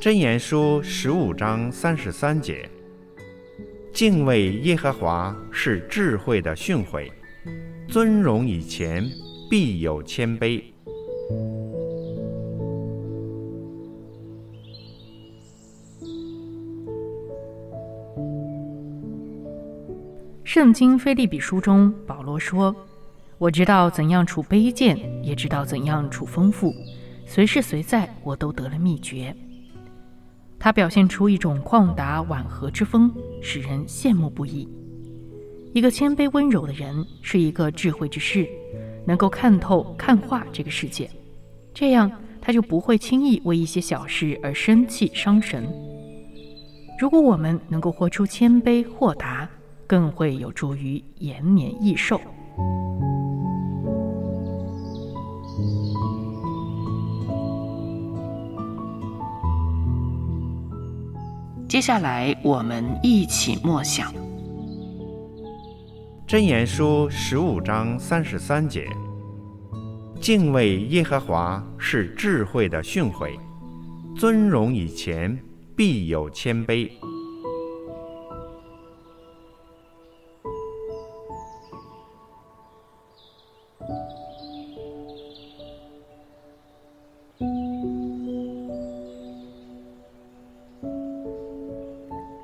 箴言书十五章三十三节：敬畏耶和华是智慧的训诲，尊荣以前必有谦卑。圣经菲利比书中，保罗说：“我知道怎样处卑贱，也知道怎样处丰富，随时随在，我都得了秘诀。”他表现出一种旷达婉和之风，使人羡慕不已。一个谦卑温柔的人，是一个智慧之士，能够看透看化这个世界，这样他就不会轻易为一些小事而生气伤神。如果我们能够活出谦卑豁达，更会有助于延年益寿。接下来，我们一起默想《箴言书》十五章三十三节：“敬畏耶和华是智慧的训诲，尊荣以前必有谦卑。”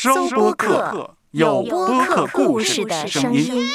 收播客，有播客故事的声音。